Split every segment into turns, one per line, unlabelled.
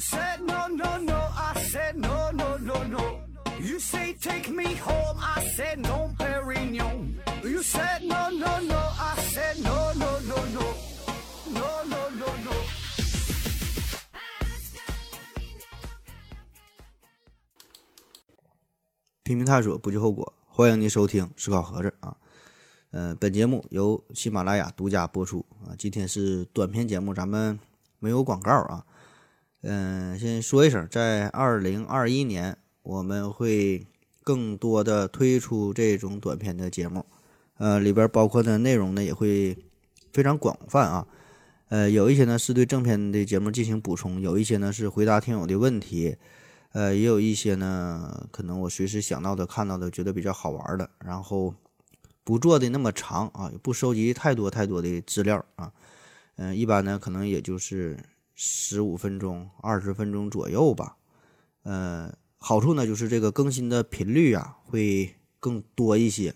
said no no no, I said no no no no. You say take me home, I said no, Perignon. You said no no no, I said no no no no, no no no no.
拼命探索，不计后果。欢迎您收听《思考盒子》啊，呃，本节目由喜马拉雅独家播出啊。今天是短篇节目，咱们没有广告啊。嗯、先说一声，在二零二一年，我们会更多的推出这种短篇的节目，呃，里边包括的内容呢也会非常广泛啊。呃，有一些呢是对正片的节目进行补充，有一些呢是回答听友的问题，呃，也有一些呢，可能我随时想到的、看到的，觉得比较好玩的，然后不做的那么长啊，也不收集太多太多的资料啊，嗯、一般呢可能也就是十五分钟、二十分钟左右吧。呃，好处呢就是这个更新的频率啊会更多一些，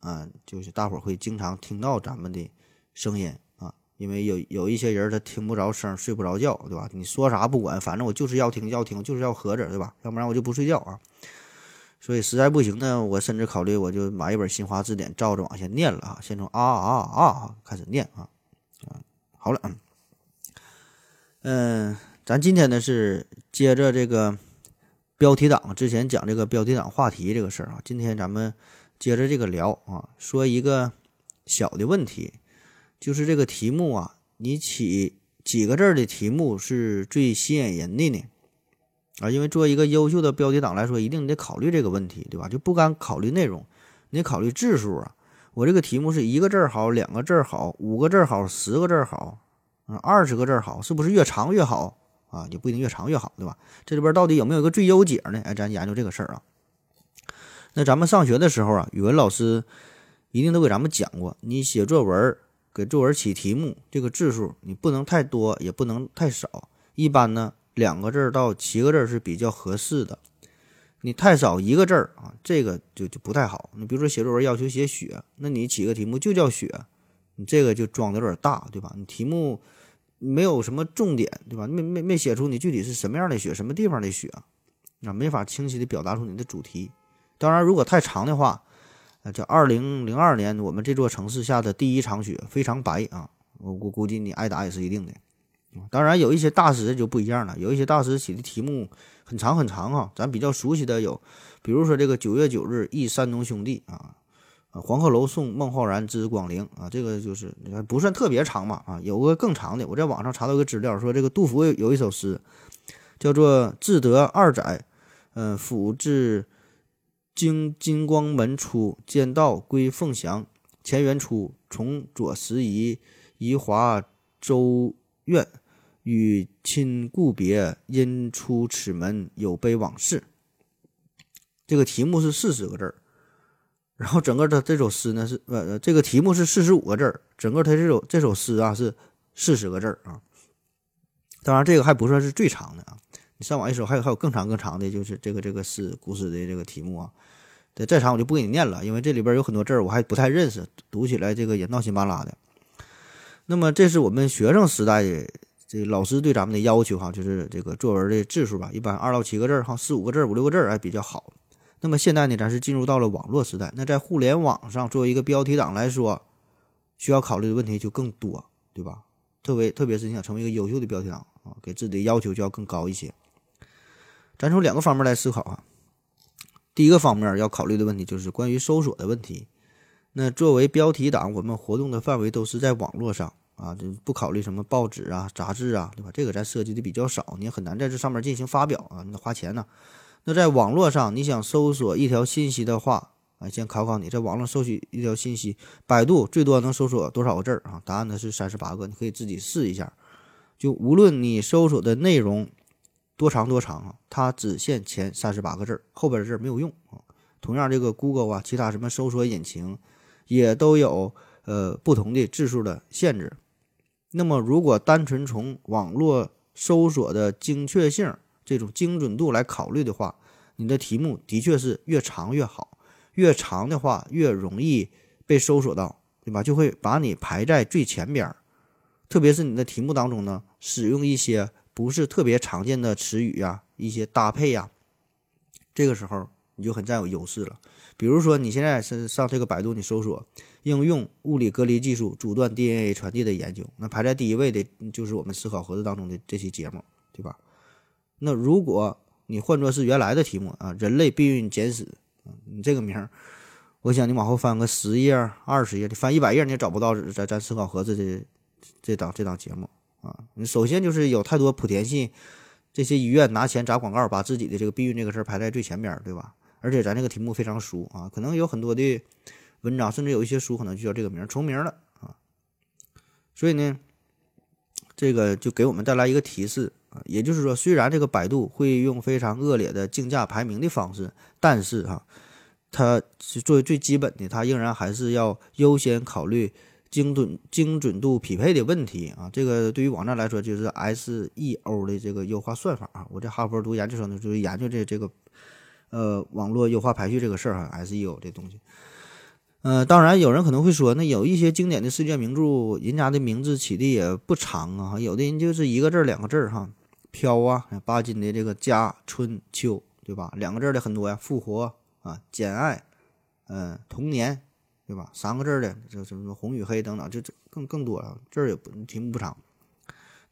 啊，就是大伙儿会经常听到咱们的声音啊，因为有有一些人他听不着声，睡不着觉，对吧？你说啥不管，反正我就是要听，要听，就是要合着，对吧？要不然我就不睡觉啊。所以实在不行呢，我甚至考虑我就买一本新华字典，照着往下念了啊，先从啊啊啊开始念啊啊，好了，嗯嗯，咱今天呢是接着这个标题党之前讲这个标题党话题这个事儿啊，今天咱们接着这个聊啊，说一个小的问题，就是这个题目啊，你起几个字儿的题目是最吸引人的呢？啊，因为作为一个优秀的标题党来说，一定得考虑这个问题，对吧？就不敢考虑内容，你考虑字数啊。我这个题目是一个字儿好，两个字儿好，五个字儿好，十个字儿好，啊，二十个字儿好，是不是越长越好啊？也不一定越长越好，对吧？这里边到底有没有一个最优解呢？哎，咱研究这个事儿啊。那咱们上学的时候啊，语文老师一定都给咱们讲过，你写作文儿给作文起题目，这个字数你不能太多，也不能太少，一般呢两个字儿到七个字儿是比较合适的。你太少一个字儿啊，这个就就不太好。你比如说写作文要求写雪，那你起个题目就叫雪，你这个就装的有点大，对吧？你题目没有什么重点，对吧？没没没写出你具体是什么样的雪，什么地方的雪，啊，没法清晰的表达出你的主题。当然，如果太长的话，呃，叫二零零二年我们这座城市下的第一场雪非常白啊，我我估计你挨打也是一定的。当然，有一些大师就不一样了，有一些大师起的题目很长很长啊，咱比较熟悉的有，比如说这个九月九日忆山东兄弟啊，黄鹤楼送孟浩然之广陵啊，这个就是不算特别长嘛啊，有个更长的，我在网上查到一个资料说，这个杜甫有一首诗叫做“至得二载，嗯、甫至经金光门出，见道归凤翔，前元初，从左拾遗，移华州院。”与亲故别，因出此门有悲往事。这个题目是四十个字儿，然后整个的这首诗呢是呃，这个题目是四十五个字儿，整个它这首这首诗啊是四十个字儿啊。当然，这个还不算是最长的啊，你上网一搜，还有还有更长更长的，就是这个这个诗古诗的这个题目啊。对，再长我就不给你念了，因为这里边有很多字儿我还不太认识，读起来这个也闹心巴拉的。那么，这是我们学生时代的。这老师对咱们的要求哈，就是这个作文的字数吧，一般二到七个字儿哈，四五个字儿、五六个字儿还比较好。那么现在呢，咱是进入到了网络时代，那在互联网上作为一个标题党来说，需要考虑的问题就更多，对吧？特别特别是你想成为一个优秀的标题党啊，给自己的要求就要更高一些。咱从两个方面来思考啊，第一个方面要考虑的问题就是关于搜索的问题。那作为标题党，我们活动的范围都是在网络上。啊，就不考虑什么报纸啊、杂志啊，对吧？这个咱涉及的比较少，你也很难在这上面进行发表啊，你得花钱呢。那在网络上，你想搜索一条信息的话，啊，先考考你，在网络搜取一条信息，百度最多能搜索多少个字儿啊？答案呢是三十八个，你可以自己试一下。就无论你搜索的内容多长多长啊，它只限前三十八个字儿，后边的字儿没有用啊。同样，这个 Google 啊，其他什么搜索引擎也都有呃不同的字数的限制。那么，如果单纯从网络搜索的精确性、这种精准度来考虑的话，你的题目的确是越长越好，越长的话越容易被搜索到，对吧？就会把你排在最前边儿。特别是你的题目当中呢，使用一些不是特别常见的词语呀，一些搭配呀，这个时候你就很占有优势了。比如说，你现在是上这个百度，你搜索应用物理隔离技术阻断 DNA 传递的研究，那排在第一位的就是我们思考盒子当中的这期节目，对吧？那如果你换作是原来的题目啊，人类避孕简史，你这个名儿，我想你往后翻个十页、二十页，你翻一百页你也找不到咱咱思考盒子的这档这档节目啊。你首先就是有太多莆田系这些医院拿钱砸广告，把自己的这个避孕这个事儿排在最前边，对吧？而且咱这个题目非常熟啊，可能有很多的文章，甚至有一些书可能就叫这个名重名了啊。所以呢，这个就给我们带来一个提示，也就是说，虽然这个百度会用非常恶劣的竞价排名的方式，但是哈，它是作为最基本的，它仍然还是要优先考虑精准精准度匹配的问题啊。这个对于网站来说，就是 SEO 的这个优化算法啊。我在哈佛读研究生的时候研究这这个。呃，网络优化排序这个事儿哈，SEO 这东西，呃，当然有人可能会说，那有一些经典的世界名著，人家的名字起的也不长啊，有的人就是一个字儿、两个字儿哈，飘啊，巴金的这个家、春秋，对吧？两个字的很多呀，复活啊，简爱，嗯，童年，对吧？三个字的，这什么什么红与黑等等，就这更更多了，字儿也不题目不长。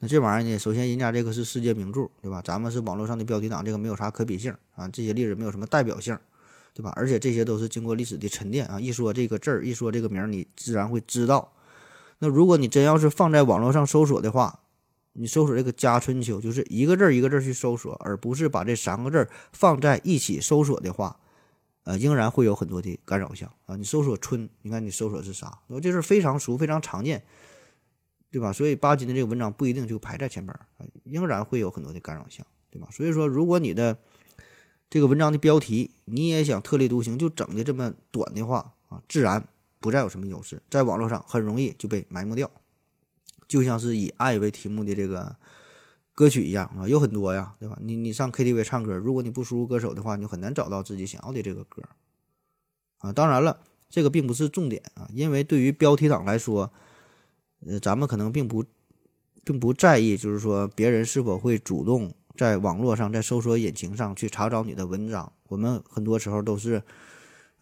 那这玩意儿呢？首先，人家这个是世界名著，对吧？咱们是网络上的标题党，这个没有啥可比性啊。这些例子没有什么代表性，对吧？而且这些都是经过历史的沉淀啊。一说这个字儿，一说这个名儿，你自然会知道。那如果你真要是放在网络上搜索的话，你搜索这个《家春秋》，就是一个字一个字去搜索，而不是把这三个字放在一起搜索的话，呃，仍然会有很多的干扰项啊。你搜索“春”，你看你搜索是啥？我这是非常熟、非常常见。对吧？所以巴金的这个文章不一定就排在前边儿，仍然会有很多的干扰项，对吧？所以说，如果你的这个文章的标题你也想特立独行，就整的这么短的话啊，自然不再有什么优势，在网络上很容易就被埋没掉。就像是以爱为题目的这个歌曲一样啊，有很多呀，对吧？你你上 KTV 唱歌，如果你不输入歌手的话，你就很难找到自己想要的这个歌啊。当然了，这个并不是重点啊，因为对于标题党来说。呃，咱们可能并不，并不在意，就是说别人是否会主动在网络上，在搜索引擎上去查找你的文章。我们很多时候都是，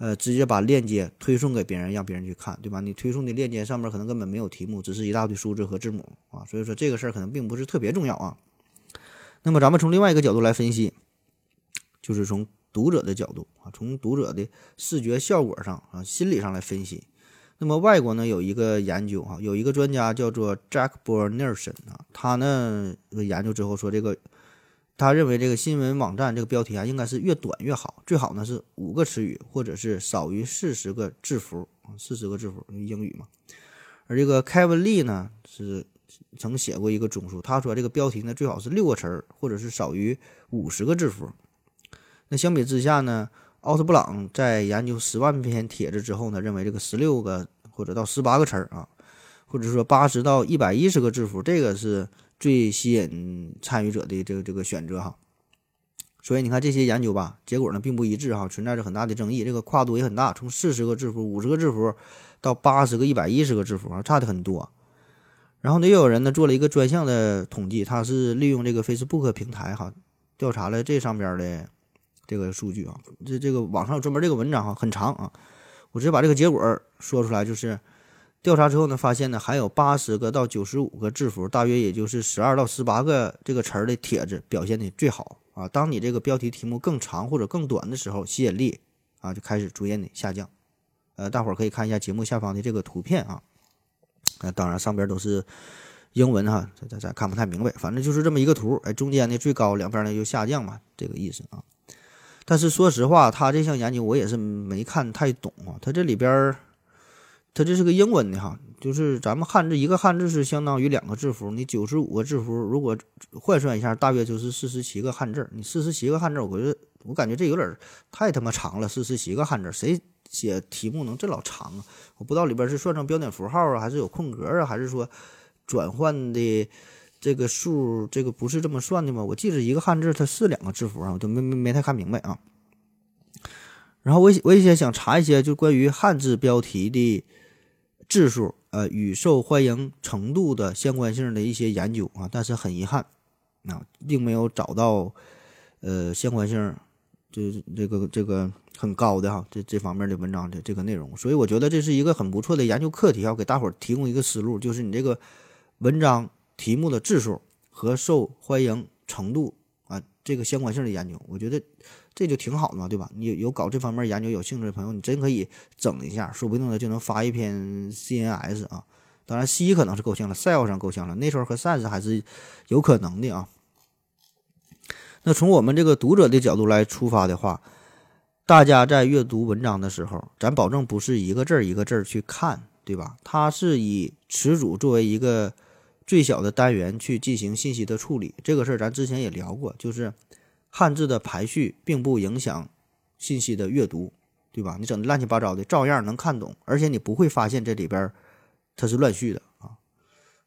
呃，直接把链接推送给别人，让别人去看，对吧？你推送的链接上面可能根本没有题目，只是一大堆数字和字母啊。所以说这个事儿可能并不是特别重要啊。那么咱们从另外一个角度来分析，就是从读者的角度啊，从读者的视觉效果上啊，心理上来分析。那么外国呢有一个研究哈，有一个专家叫做 Jack b o r n e r s o n 啊，他呢研究之后说这个，他认为这个新闻网站这个标题啊应该是越短越好，最好呢是五个词语或者是少于四十个字符啊，四十个字符英语嘛。而这个 Kevin Lee 呢是曾写过一个综述，他说这个标题呢最好是六个词儿或者是少于五十个字符。那相比之下呢？奥斯布朗在研究十万篇帖子之后呢，认为这个十六个或者到十八个词儿啊，或者说八十到一百一十个字符，这个是最吸引参与者的这个这个选择哈。所以你看这些研究吧，结果呢并不一致哈，存在着很大的争议，这个跨度也很大，从四十个字符、五十个字符到八十个、一百一十个字符啊，差的很多。然后呢，又有人呢做了一个专项的统计，他是利用这个 Facebook 平台哈，调查了这上边的。这个数据啊，这这个网上有专门这个文章哈，很长啊。我直接把这个结果说出来，就是调查之后呢，发现呢，还有八十个到九十五个字符，大约也就是十二到十八个这个词儿的帖子表现的最好啊。当你这个标题题目更长或者更短的时候，吸引力啊就开始逐渐的下降。呃，大伙儿可以看一下节目下方的这个图片啊。那当然上边都是英文哈，咱咱咱看不太明白，反正就是这么一个图，哎，中间呢最高，两边呢就下降嘛，这个意思啊。但是说实话，他这项研究我也是没看太懂啊。他这里边它，这是个英文的哈，就是咱们汉字一个汉字是相当于两个字符，你九十五个字符，如果换算一下，大约就是四十七个汉字。你四十七个汉字，我觉得我感觉这有点太他妈长了。四十七个汉字，谁写题目能这老长啊？我不知道里边是算成标点符号啊，还是有空格啊，还是说转换的？这个数，这个不是这么算的吗？我记着一个汉字它是两个字符啊，我都没没没太看明白啊。然后我我也想查一些就关于汉字标题的字数，呃，与受欢迎程度的相关性的一些研究啊，但是很遗憾，啊，并没有找到呃相关性，这这个这个很高的哈，这这方面的文章的这个内容，所以我觉得这是一个很不错的研究课题啊，给大伙儿提供一个思路，就是你这个文章题目的字数和受欢迎程度啊，这个相关性的研究，我觉得这就挺好的嘛，对吧？你有搞这方面研究有兴趣的朋友，你真可以整一下，说不定呢就能发一篇 CNS 啊。当然，C 可能是够呛了，Cell 上够呛了，那时候和 Sans 还是有可能的啊。那从我们这个读者的角度来出发的话，大家在阅读文章的时候，咱保证不是一个字儿一个字儿去看，对吧？它是以词组作为一个最小的单元去进行信息的处理。这个事儿咱之前也聊过，就是汉字的排序并不影响信息的阅读，对吧？你整的乱七八糟的，照样能看懂，而且你不会发现这里边它是乱序的啊。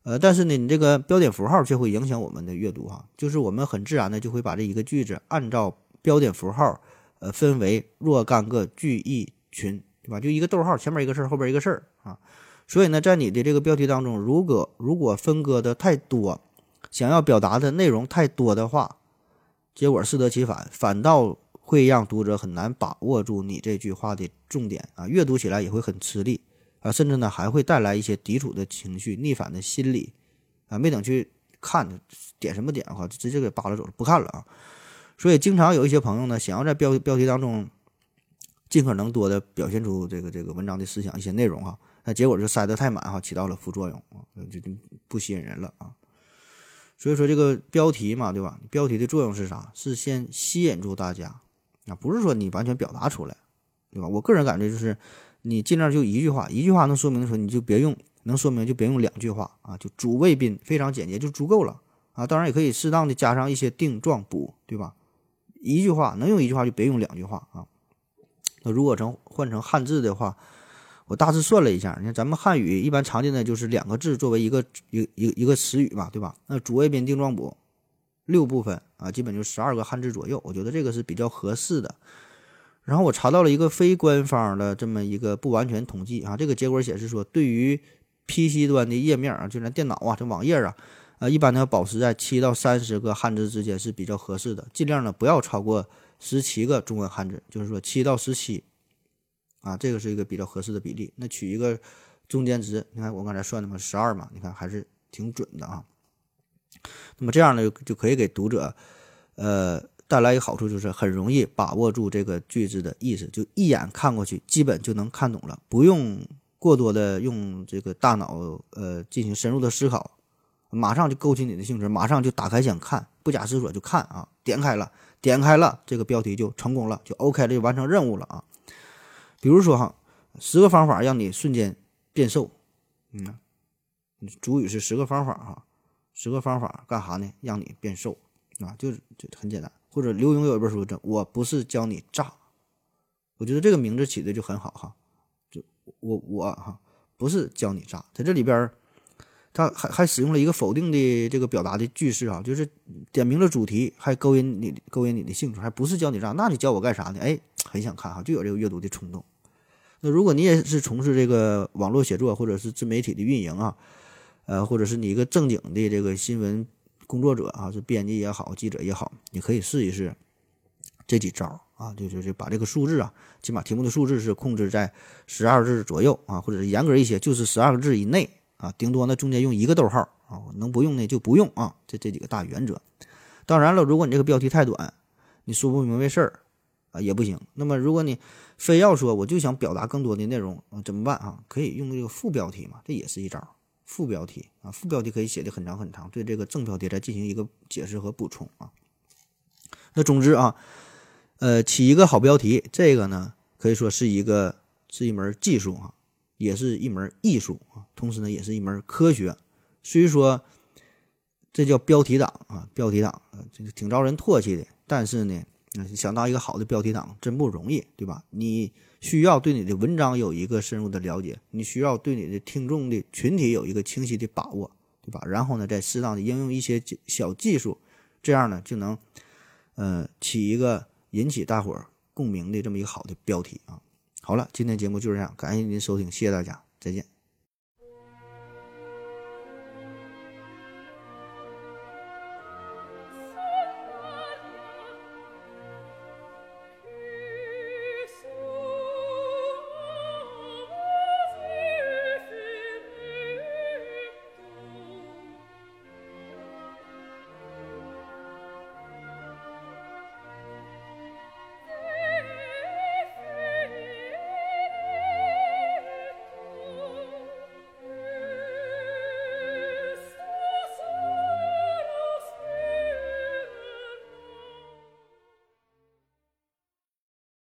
呃，但是呢，你这个标点符号却会影响我们的阅读哈，就是我们很自然的就会把这一个句子按照标点符号，呃，分为若干个句意群，对吧？就一个逗号前面一个事儿，后边一个事儿啊。所以呢，在你的这个标题当中，如果如果分割的太多，想要表达的内容太多的话，结果适得其反，反倒会让读者很难把握住你这句话的重点啊，阅读起来也会很吃力。啊，甚至呢还会带来一些抵触的情绪、逆反的心理，啊，没等去看点什么点哈，直接给扒拉走了，不看了啊。所以经常有一些朋友呢，想要在标标题当中尽可能多的表现出这个这个文章的思想一些内容哈，那结果就塞得太满哈，起到了副作用啊，就就不吸引人了啊。所以说这个标题嘛，对吧？标题的作用是啥？是先吸引住大家啊，不是说你完全表达出来，对吧？我个人感觉就是。你尽量就一句话，一句话能说明的时候，你就别用，能说明就别用两句话啊，就主谓宾非常简洁就足够了啊。当然也可以适当的加上一些定状补，对吧？一句话能用一句话就别用两句话啊。那如果成换成汉字的话，我大致算了一下，你看咱们汉语一般常见的就是两个字作为一个一一一个词语嘛，对吧？那主谓宾定状补六部分啊，基本就十二个汉字左右，我觉得这个是比较合适的。然后我查到了一个非官方的这么一个不完全统计啊，这个结果显示说，对于 PC 端的页面啊，就咱电脑啊，这网页啊，啊，一般呢保持在七到三十个汉字之间是比较合适的，尽量呢不要超过十七个中文汉字，就是说七到十七，啊，这个是一个比较合适的比例。那取一个中间值，你看我刚才算的嘛，十二嘛，你看还是挺准的啊。那么这样呢，就可以给读者，呃。带来一个好处就是很容易把握住这个句子的意思，就一眼看过去，基本就能看懂了，不用过多的用这个大脑呃进行深入的思考，马上就勾起你的兴趣，马上就打开想看，不假思索就看啊，点开了，点开了，这个标题就成功了，就 OK 了，就完成任务了啊。比如说哈，十个方法让你瞬间变瘦，嗯，主语是十个方法哈，十个方法干啥呢？让你变瘦啊，就是就很简单。或者刘墉有一本书叫《我不是教你炸》，我觉得这个名字起的就很好哈，就我我哈不是教你炸，在这里边他还还使用了一个否定的这个表达的句式啊，就是点明了主题，还勾引你勾引你的兴趣，还不是教你炸，那你教我干啥呢？哎，很想看哈，就有这个阅读的冲动。那如果你也是从事这个网络写作或者是自媒体的运营啊，呃，或者是你一个正经的这个新闻。工作者啊，是编辑也好，记者也好，你可以试一试这几招啊，就就就把这个数字啊，起码题目的数字是控制在十二字左右啊，或者是严格一些，就是十二个字以内啊，顶多呢中间用一个逗号啊，能不用呢就不用啊，这这几个大原则。当然了，如果你这个标题太短，你说不明白事儿啊也不行。那么如果你非要说我就想表达更多的内容，怎么办啊？可以用这个副标题嘛，这也是一招。副标题啊，副标题可以写的很长很长，对这个正标题再进行一个解释和补充啊。那总之啊，呃，起一个好标题，这个呢可以说是一个是一门技术啊，也是一门艺术啊，同时呢也是一门科学。虽说这叫标题党啊，标题党啊，这个挺招人唾弃的。但是呢，想当一个好的标题党真不容易，对吧？你。需要对你的文章有一个深入的了解，你需要对你的听众的群体有一个清晰的把握，对吧？然后呢，再适当的应用一些小技术，这样呢就能，呃，起一个引起大伙儿共鸣的这么一个好的标题啊。好了，今天节目就是这样，感谢您收听，谢谢大家，再见。